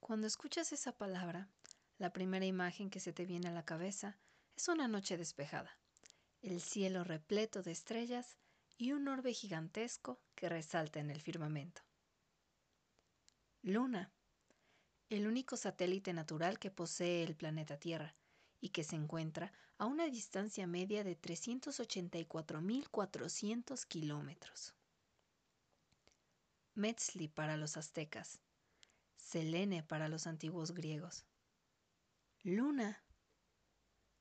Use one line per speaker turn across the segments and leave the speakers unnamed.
Cuando escuchas esa palabra, la primera imagen que se te viene a la cabeza es una noche despejada, el cielo repleto de estrellas y un orbe gigantesco que resalta en el firmamento. Luna, el único satélite natural que posee el planeta Tierra y que se encuentra a una distancia media de 384.400 kilómetros. Metzli para los aztecas, Selene para los antiguos griegos. Luna,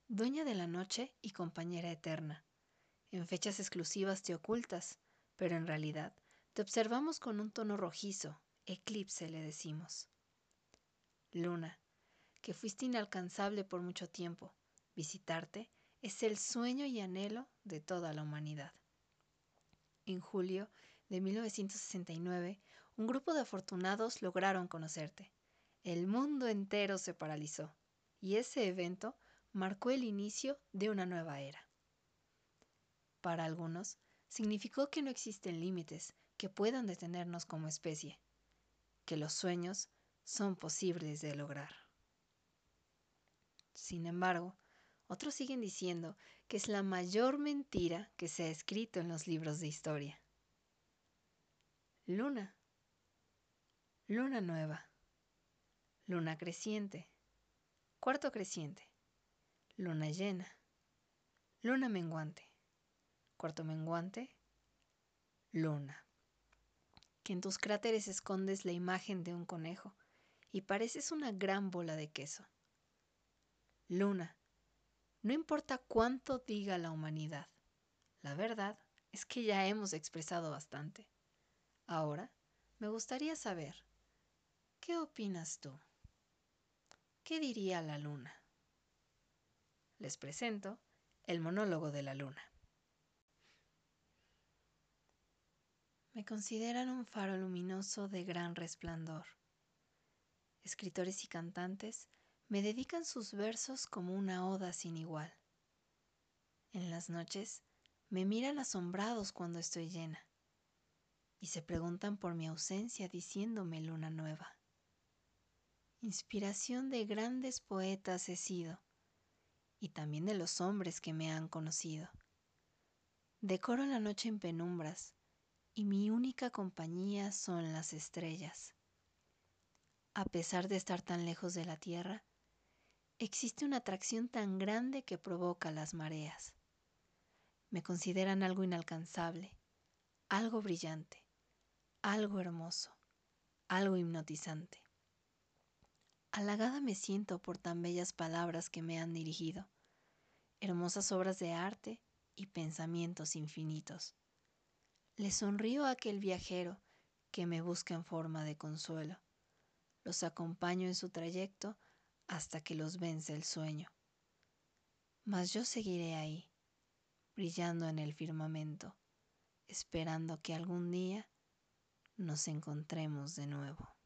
dueña de la noche y compañera eterna. En fechas exclusivas te ocultas, pero en realidad te observamos con un tono rojizo, eclipse le decimos. Luna, que fuiste inalcanzable por mucho tiempo, visitarte es el sueño y anhelo de toda la humanidad. En julio de 1969, un grupo de afortunados lograron conocerte. El mundo entero se paralizó y ese evento marcó el inicio de una nueva era. Para algunos, significó que no existen límites que puedan detenernos como especie, que los sueños son posibles de lograr. Sin embargo, otros siguen diciendo que es la mayor mentira que se ha escrito en los libros de historia. Luna. Luna nueva. Luna creciente. Cuarto creciente. Luna llena. Luna menguante. Cuarto menguante. Luna. Que en tus cráteres escondes la imagen de un conejo y pareces una gran bola de queso. Luna. No importa cuánto diga la humanidad, la verdad es que ya hemos expresado bastante. Ahora, me gustaría saber, ¿qué opinas tú? ¿Qué diría la luna? Les presento el monólogo de la luna. Me consideran un faro luminoso de gran resplandor. Escritores y cantantes me dedican sus versos como una oda sin igual. En las noches me miran asombrados cuando estoy llena y se preguntan por mi ausencia diciéndome luna nueva. Inspiración de grandes poetas he sido y también de los hombres que me han conocido. Decoro la noche en penumbras y mi única compañía son las estrellas. A pesar de estar tan lejos de la tierra, existe una atracción tan grande que provoca las mareas. Me consideran algo inalcanzable, algo brillante, algo hermoso, algo hipnotizante. Halagada me siento por tan bellas palabras que me han dirigido, hermosas obras de arte y pensamientos infinitos. Le sonrío a aquel viajero que me busca en forma de consuelo. Los acompaño en su trayecto hasta que los vence el sueño. Mas yo seguiré ahí, brillando en el firmamento, esperando que algún día nos encontremos de nuevo.